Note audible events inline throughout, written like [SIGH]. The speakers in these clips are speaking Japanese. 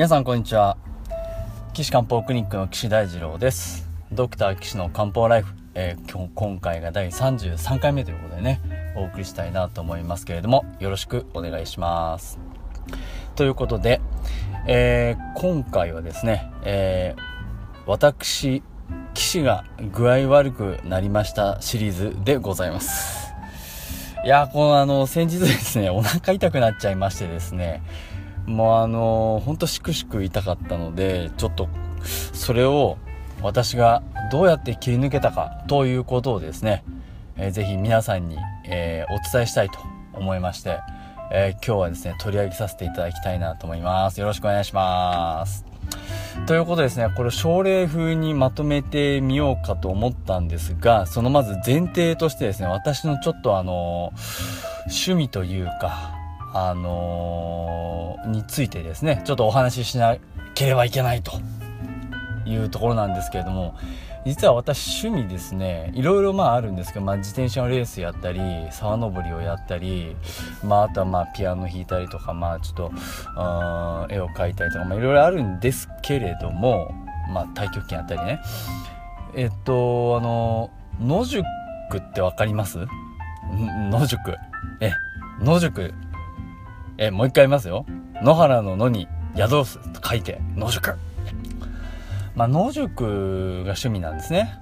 皆さんこんにちは。岸漢方クリニックの岸大二郎です。ドクター岸の漢方ライフ、えー、今今回が第33回目ということでねお送りしたいなと思いますけれどもよろしくお願いします。ということで、えー、今回はですね、えー、私岸が具合悪くなりましたシリーズでございます。いやこのあの先日ですねお腹痛くなっちゃいましてですねもうあのほんとしくしく痛かったのでちょっとそれを私がどうやって切り抜けたかということをですね、えー、ぜひ皆さんに、えー、お伝えしたいと思いまして、えー、今日はですね取り上げさせていただきたいなと思います。よろしくお願いします。ということですねこれ症例風にまとめてみようかと思ったんですがそのまず前提としてですね私のちょっとあの趣味というかあのー、についてですねちょっとお話ししなければいけないというところなんですけれども実は私趣味ですねいろいろまああるんですけど、まあ、自転車のレースやったり沢登りをやったり、まあ、あとはまあピアノ弾いたりとかまあちょっと絵を描いたりとか、まあ、いろいろあるんですけれども、まあ、太極拳やったりね。えっとあの野宿って分かります？野宿？え野宿えもう一回言いますよ。野原の野に宿すと書いて野宿。まあ野宿が趣味なんですね。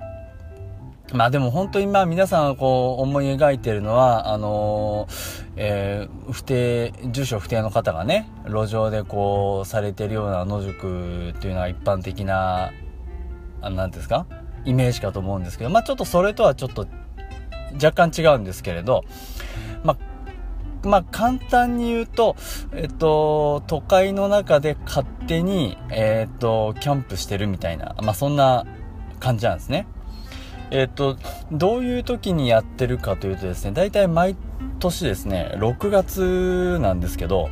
まあでも本当にまあ皆さんこう思い描いてるのは、あのー、えー、不定、住所不定の方がね、路上でこうされてるような野宿っていうのは一般的な、あなんですか？イメージかと思うんですけど、まあちょっとそれとはちょっと若干違うんですけれど、まあ、簡単に言うと、えっと、都会の中で勝手に、えっと、キャンプしてるみたいな、まあ、そんな感じなんですね。えっと、どういう時にやってるかというとですね、大体毎年ですね、6月なんですけど、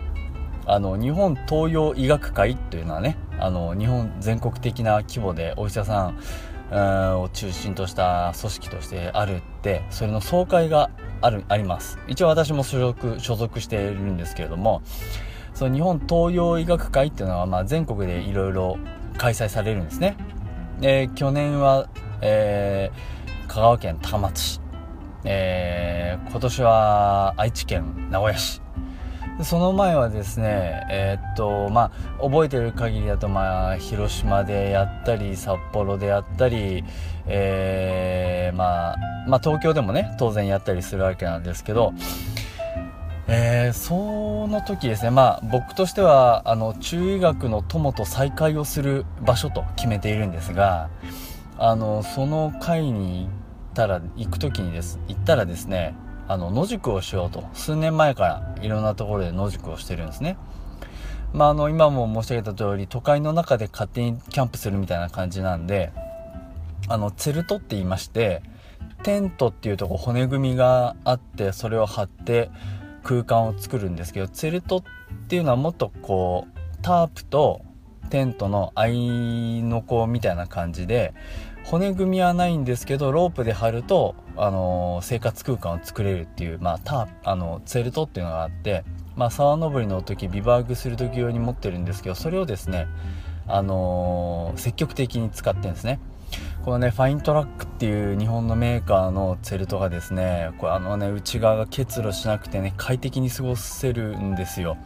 あの、日本東洋医学会というのはね、あの、日本全国的な規模でお医者さん、を中心とした組織としてあるってそれの総会があるあります。一応私も所属所属しているんですけれどもその日本東洋医学会っていうのは、まあ、全国でいろいろ開催されるんですね。で去年は、えー、香川県高松市、えー、今年は愛知県名古屋市。その前はですねえー、っとまあ覚えてる限りだとまあ広島でやったり札幌でやったり、えー、まあ、まあ東京でもね当然やったりするわけなんですけどえー、その時ですねまあ僕としてはあの中医学の友と再会をする場所と決めているんですがあのその会に行ったら行く時にです行ったらですねあの野宿をしようと。数年前からいろんなところで野宿をしてるんですね。まあ、あの今も申し上げた通り都会の中で勝手にキャンプするみたいな感じなんであのツェルトって言いましてテントっていうとこ骨組みがあってそれを張って空間を作るんですけどツェルトっていうのはもっとこうタープとテントの合いの子みたいな感じで骨組みはないんですけどロープで張ると、あのー、生活空間を作れるっていう、まあ、タあのツェルトっていうのがあって、まあ、沢登りの時ビバーグする時用に持ってるんですけどそれをですね、あのー、積極的に使ってるんですね。このねファイントラックっていう日本のメーカーのツェルトがですねこれあのね内側が結露しなくてね快適に過ごせるんですよ。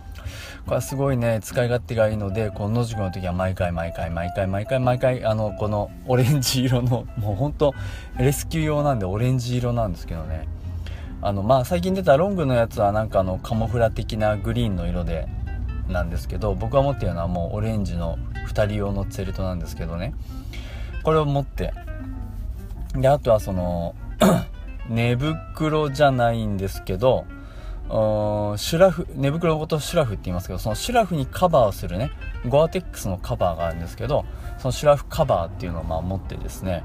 これはすごいね使い勝手がいいのでこの野宿の時は毎回毎回毎回毎回毎回あのこのオレンジ色のもうほんとレスキュー用なんでオレンジ色なんですけどね。あのまあ最近出たロングのやつはなんかあのカモフラ的なグリーンの色でなんですけど僕が持ってるのはもうオレンジの2人用のツェルトなんですけどね。これを持ってであとはその [CLEARS THROAT] 寝袋じゃないんですけどシュラフ寝袋ごとシュラフって言いますけどそのシュラフにカバーをするねゴアテックスのカバーがあるんですけどそのシュラフカバーっていうのをまあ持ってですね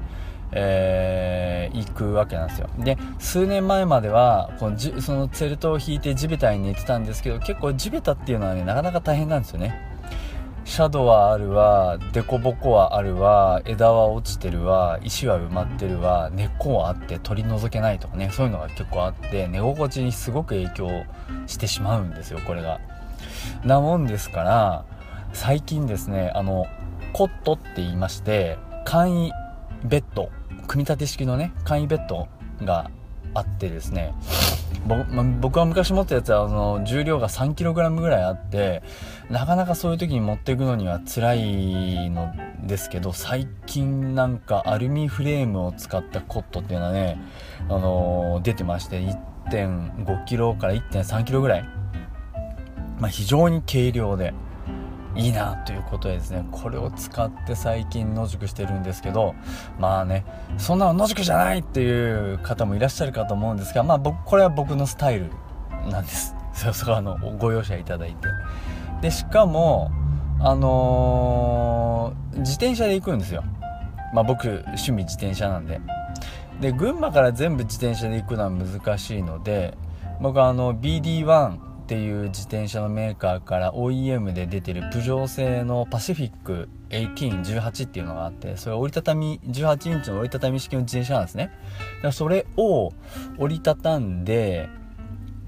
えー、行くわけなんですよ。で数年前まではこのじそのツェルトを引いて地べたに寝てたんですけど結構地べたっていうのはねなかなか大変なんですよね。シャドウはあるわ凸凹はあるわ枝は落ちてるわ石は埋まってるわ根っこはあって取り除けないとかねそういうのが結構あって寝心地にすごく影響してしまうんですよこれが。なもんですから最近ですねあのコットって言いまして簡易ベッド組み立て式のね簡易ベッドがあってですね僕は昔持ったやつはあの重量が 3kg ぐらいあってなかなかそういう時に持っていくのには辛いのですけど最近なんかアルミフレームを使ったコットっていうのはね、あのー、出てまして 1.5kg から 1.3kg ぐらい、まあ、非常に軽量で。いいなということでですねこれを使って最近野宿してるんですけどまあねそんなの野宿じゃないっていう方もいらっしゃるかと思うんですがまあ僕これは僕のスタイルなんです。[LAUGHS] そそこあのご容赦いただいて。でしかもあのー、自転車で行くんですよ。まあ僕趣味自転車なんで。で群馬から全部自転車で行くのは難しいので僕はあの BD1 っていう自転車のメーカーから OEM で出てるプジョー製のパシフィック1818っていうのがあってそれ折りたたみ18インチの折りたたみ式の自転車なんですね。だからそれを折りたたんで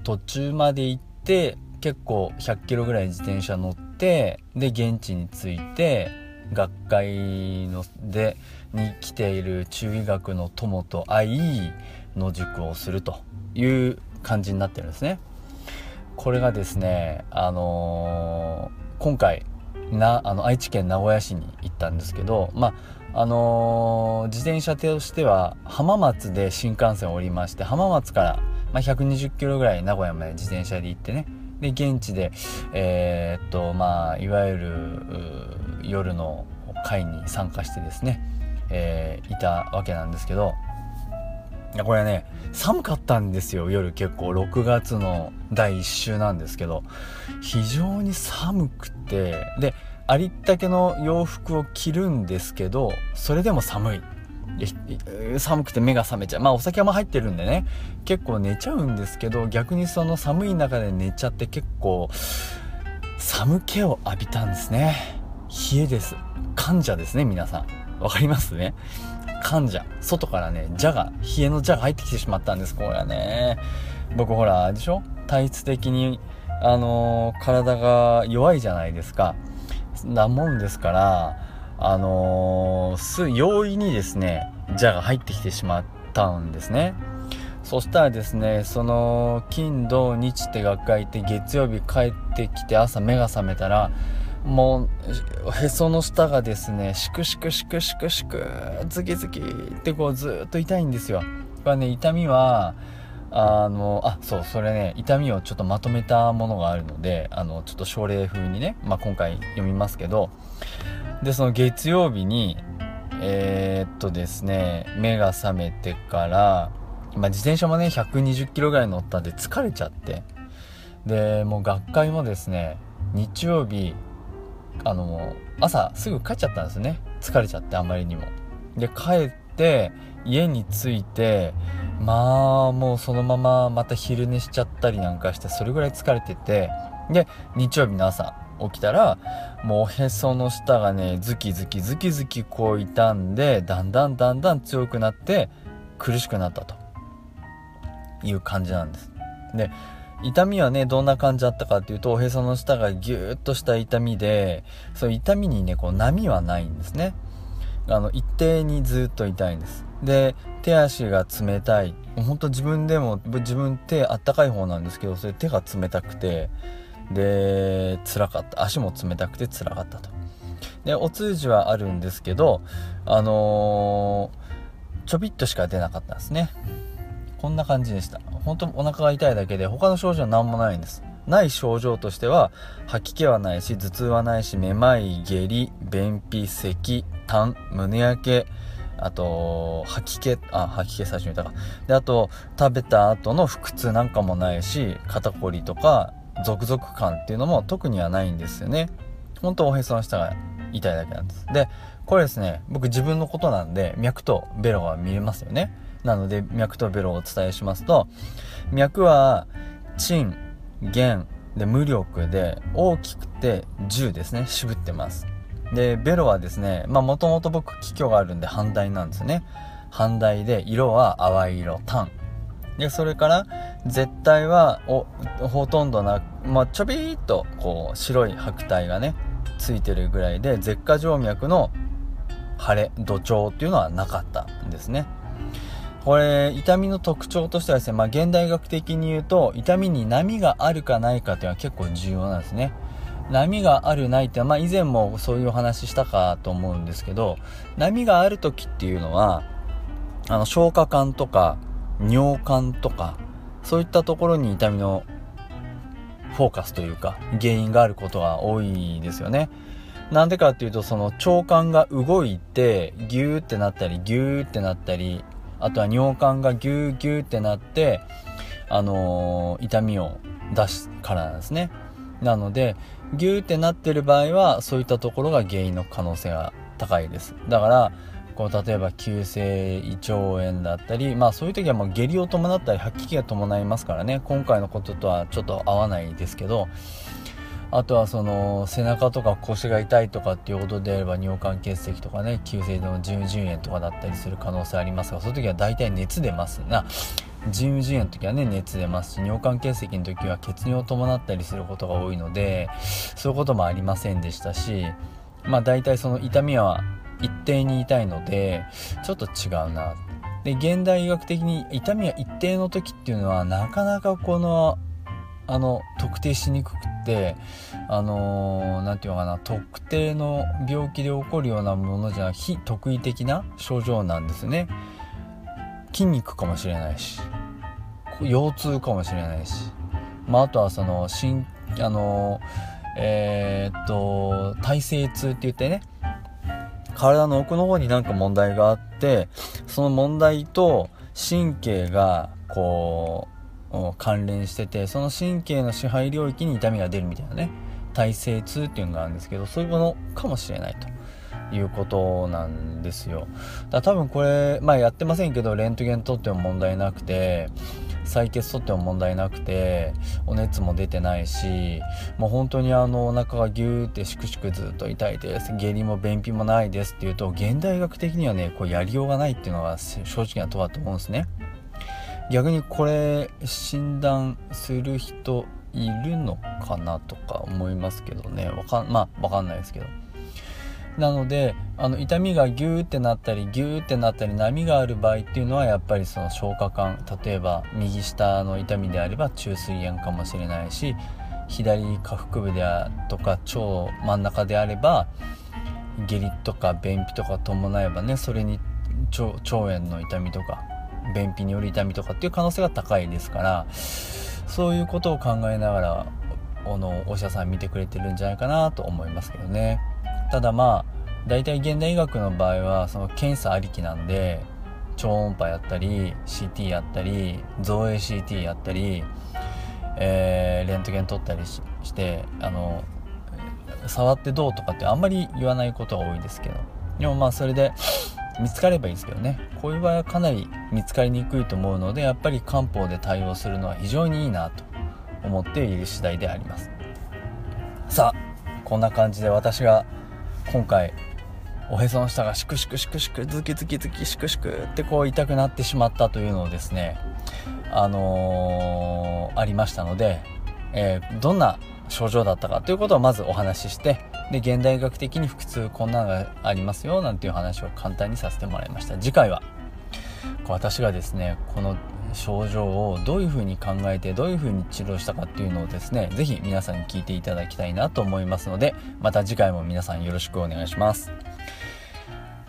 途中まで行って結構100キロぐらい自転車乗ってで現地に着いて学会のでに来ている中医学の友と会い野宿をするという感じになってるんですね。これがですねあのー、今回なあの愛知県名古屋市に行ったんですけどまああのー、自転車としては浜松で新幹線を降りまして浜松から、まあ、120キロぐらい名古屋まで自転車で行ってねで現地でえー、っとまあいわゆる夜の会に参加してですね、えー、いたわけなんですけどこれね寒かったんですよ夜結構。6月の第1週なんですけど。非常に寒くて。でありったけの洋服を着るんですけどそれでも寒い。寒くて目が覚めちゃう。まあお酒も入ってるんでね。結構寝ちゃうんですけど逆にその寒い中で寝ちゃって結構寒気を浴びたんですね。冷えです。患者ですね皆さん。わかりますね。患者外からね蛇が冷えの蛇が入ってきてしまったんですこれはね。僕ほらでしょ？体質的にあのー、体が弱いじゃないですか。なもんですからあのー、す容易にですね蛇が入ってきてしまったんですね。そしたらですねその金土日って学会行って月曜日帰ってきて朝目が覚めたらもうへその下がですねシクシクシクシクシクズキズキってこうずっと痛いんですよ。これね痛みはあのあそうそれね痛みをちょっとまとめたものがあるのであのちょっと症例風にね、まあ、今回読みますけどでその月曜日にえー、っとですね目が覚めてからまあ、自転車もね120キロぐらい乗ったんで疲れちゃってでもう学会もですね日曜日あの朝すぐ帰っちゃったんですね。疲れちゃってあまりにも。で帰って家に着いてまあもうそのまままた昼寝しちゃったりなんかしてそれぐらい疲れててで日曜日の朝起きたらもうおへその下がねズキズキズキズキこう傷んでだんだんだんだん強くなって苦しくなったという感じなんです。で痛みはね、どんな感じだったかっていうと、おへその下がギューッとした痛みで、その痛みにね、こう波はないんですね。あの、一定にずっと痛いんです。で、手足が冷たい。ほんと自分でも、自分手あったかい方なんですけど、それ手が冷たくて、で、辛かった。足も冷たくて辛かったと。で、お通じはあるんですけど、あのー、ちょびっとしか出なかったんですね。こんな感じでした。本当お腹が痛いだけで他の症状は何もないんです。ない症状としては吐き気はないし頭痛はないしめまい下痢便秘咳痰胸焼けあと吐き気あ吐き気最初に言ったかであと食べた後の腹痛なんかもないし肩こりとかゾクゾク感っていうのも特にはないんですよね本当おへその下が痛いだけなんですでこれですね僕自分のことなんで脈とベロが見えますよねなので脈とベロをお伝えしますと脈は鎮弦で無力で大きくて10ですね。渋ってます。でベロはですねまあもともと僕気虚があるんで反対なんですよね。反対で色は淡い色単でそれから絶対はおほとんどな、まあ、ちょびーっとこう白い白体がねついてるぐらいで舌下静脈の腫れ土調っていうのはなかったんですね。これ痛みの特徴としてはですね、まあ、現代学的に言うと痛みに波があるかないかっていうのは結構重要なんですね。波があるないってまあ、以前もそういうお話したかと思うんですけど波がある時っていうのはあの消化管とか尿管とかそういったところに痛みのフォーカスというか原因があることが多いですよね。なんでかっていうとその腸管が動いてギューってなったりギューってなったりあとは尿管がギューギューってなってあのー、痛みを出すからなんですね。なのでギューってなってる場合はそういったところが原因の可能性が高いです。だからこう例えば急性胃腸炎だったりまあそういう時はもう下痢を伴ったり吐き気が伴いますからね。今回のこととはちょっと合わないですけどあとはその背中とか腰が痛いとかっていうことであれば尿管結石とかね急性の腎盂炎とかだったりする可能性ありますがそういう時は大体熱出ますな。腎盂腎炎の時はね熱出ますし尿管結石の時は血尿を伴ったりすることが多いのでそういうこともありませんでしたしまあ大体その痛みは一定に痛いのでちょっと違うな。で現代医学的に痛みは一定の時っていうのはなかなかこのあの特定しにくくってあの何、ー、て言うのかな特定の病気で起こるようなものじゃ非特異的な症状なんですね。筋肉かもしれないし腰痛かもしれないし、まあ、あとはその心あのえー、っと体勢痛って言ってね体の奥の方になんか問題があってその問題と神経がこう関連しててその神経の支配領域に痛みが出るみたいなね体性痛っていうのがあるんですけどそういうものかもしれないということなんですよ。だ多分これまあやってませんけどレントゲン取っても問題なくて採血取っても問題なくてお熱も出てないしもう本当にあのお腹がギューってしくしくずっと痛いです。下痢も便秘もないですっていうと現代学的にはねこうやりようがないっていうのが正直なとこだと思うんですね。逆にこれ診断する人いるのかなとか思いますけどね。わかまあわかんないですけど。なのであの痛みがギューってなったりギューってなったり波がある場合っていうのはやっぱりその消化管例えば右下の痛みであれば虫垂炎かもしれないし左下腹部であとか腸真ん中であれば下痢とか便秘とか伴えばねそれに腸炎の痛みとか便秘による痛みとかっていう可能性が高いですからそういうことを考えながらあのお医者さん見てくれてるんじゃないかなと思いますけどね。ただまあ大体現代医学の場合はその検査ありきなんで超音波やったり CT やったり造影 CT やったり、えー、レントゲン撮ったりしてあの触ってどうとかってあんまり言わないことが多いですけどでもまあそれで見つかればいいですけどね。こういう場合はかなり見つかりにくいと思うのでやっぱり漢方で対応するのは非常にいいなと思っている次第であります。さあこんな感じで私が今回おへその下がシクシクシクシクズキズキズキシクシクってこう痛くなってしまったというのをですねあのー、ありましたので、えー、どんな症状だったかということをまずお話ししてで現代学的に腹痛こんなのがありますよなんていう話を簡単にさせてもらいました。次回は私がですねこの症状をどういうふうに考えてどういうふうに治療したかっていうのをですね是非皆さんに聞いていただきたいなと思いますのでまた次回も皆さんよろしくお願いします。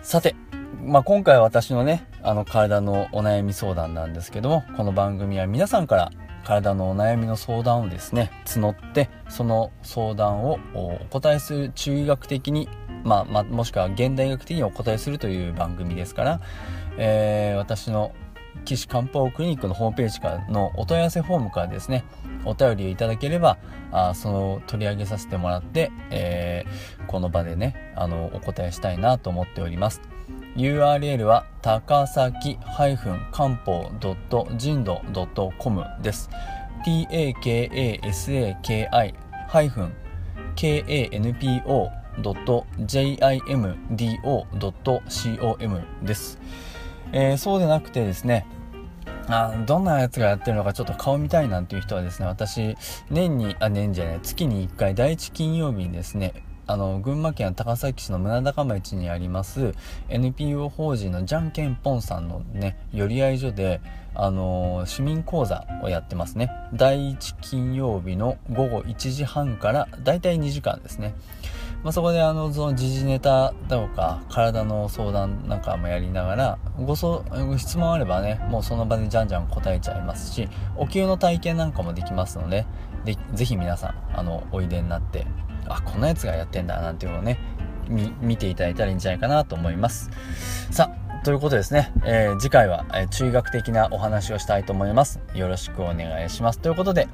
さて、まあ、今回私のねあの体のお悩み相談なんですけどもこの番組は皆さんから体のお悩みの相談をですね募ってその相談をお答えする中医学的に、まあ、まあ、もしくは現代学的にお答えするという番組ですから、えー、私の岸漢方クリニックのホームページからのお問い合わせフォームからですね、お便りをいただければ、あその取り上げさせてもらって、えー、この場でね、あの、お答えしたいなと思っております。URL は高崎漢方人道 .com です。takasaki ハイフン kanpo.jimdo.com です。えー、そうでなくてですねあどんなやつがやってるのかちょっと顔見たいなんていう人はですね私年にあ年じゃない月に1回第1金曜日にですねあの群馬県高崎市の宗高町にあります NPO 法人のじゃんけんぽんさんのね寄り合い所であの市民講座をやってますね。第1金曜日の午後1時半からだいたい2時間ですね。まあ、そこであのその時事ネタだとか体の相談なんかもやりながらごそご質問あればねもうその場でじゃんじゃん答えちゃいますしお灸の体験なんかもできますのででぜひ皆さんあのおいでになってあこんなやつがやってんだなんていうのをね見ていただいたらいいんじゃないかなと思います。さあということですね、えー、次回は、えー、中学的なお話をしたいと思います。よろしくお願いします。ということで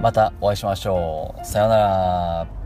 またお会いしましょう。さようなら。